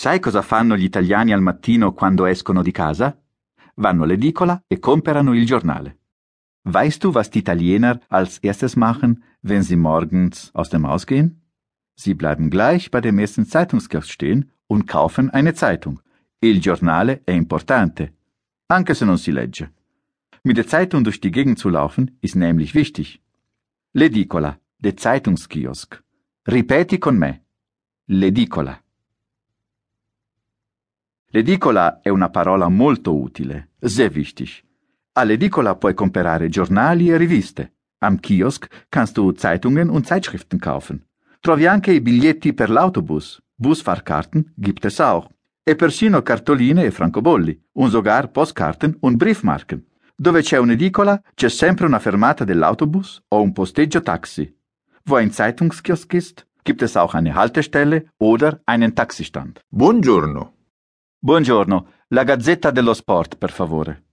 Sai cosa fanno gli italiani al mattino quando escono di casa? Vanno all'edicola e comprano il giornale. Weißt du, was die Italiener als erstes machen, wenn sie morgens aus dem Haus gehen? Sie bleiben gleich bei dem ersten Zeitungskiosk stehen und kaufen eine Zeitung. Il giornale è importante, anche se non si legge. Mit der Zeitung durch die Gegend zu laufen ist nämlich wichtig. L'edicola, der Zeitungskiosk. Ripeti con me. L'edicola. L'edicola è una parola molto utile, sehr wichtig. All'edicola puoi comprare giornali e riviste. Am Kiosk kannst du Zeitungen und Zeitschriften kaufen. Trovi anche i biglietti per l'autobus. Busfahrkarten gibt es auch. E persino cartoline e francobolli, und sogar Postkarten und Briefmarken. Dove c'è un'edicola c'è sempre una fermata dell'autobus o un posteggio taxi. Wo ein Zeitungskiosk ist, gibt es auch eine Haltestelle oder einen Taxistand. Buongiorno. Buongiorno, la Gazzetta dello Sport, per favore.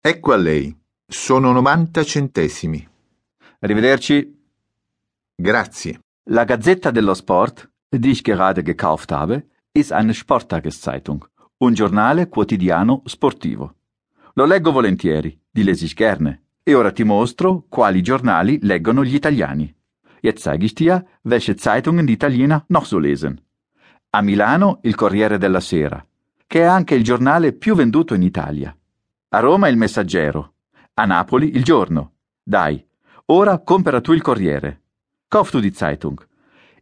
Ecco a lei. Sono 90 centesimi. Arrivederci. Grazie. La Gazzetta dello Sport, die ich gerade gekauft habe, ist eine Sporttageszeitung, un giornale quotidiano sportivo. Lo leggo volentieri, die lese ich gerne. E ora ti mostro quali giornali leggono gli italiani. Jetzt zeige ich dir, welche Zeitungen die Italiener noch so lesen. A Milano il Corriere della Sera, che è anche il giornale più venduto in Italia. A Roma il Messaggero. A Napoli il Giorno. Dai, ora compra tu il Corriere. Kauf du die Zeitung.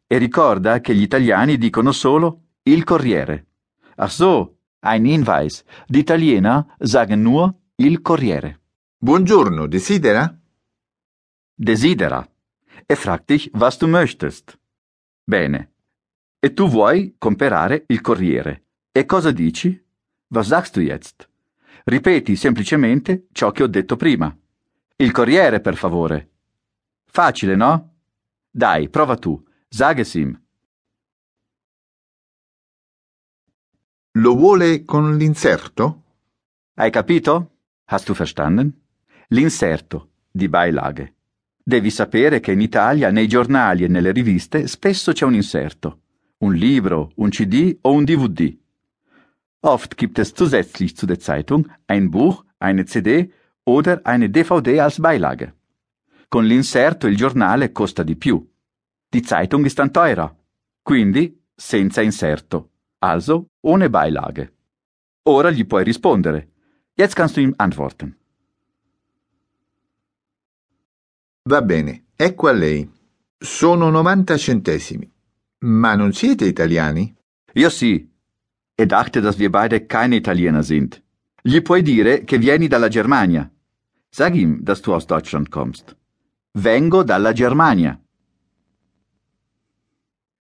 E ricorda che gli italiani dicono solo il Corriere. Ach so, ein Hinweis. Die Italiener sagen nur il Corriere. Buongiorno, desidera? Desidera. E fragt dich, was du möchtest. Bene. E tu vuoi comprare il Corriere. E cosa dici? Was sagst du jetzt? Ripeti semplicemente ciò che ho detto prima. Il Corriere, per favore. Facile, no? Dai, prova tu. Sag es ihm. Lo vuole con l'inserto? Hai capito? Hast du verstanden? L'inserto, di Beilage. Devi sapere che in Italia nei giornali e nelle riviste spesso c'è un inserto. Un libro, un CD o un DVD. Oft gibt es zusätzlich zu der Zeitung ein Buch, eine CD oder eine DVD als Beilage. Con l'inserto il giornale costa di più. Die Zeitung ist dann teurer. Quindi senza inserto. Also ohne Beilage. Ora gli puoi rispondere. Jetzt kannst du ihm antworten. Va bene, ecco a lei. Sono 90 centesimi. Ma non siete italiani? Io sì. E dachte, dass wir beide keine Italiener sind. Gli puoi dire che vieni dalla Germania. Sag ihm, dass du aus Deutschland kommst. Vengo dalla Germania.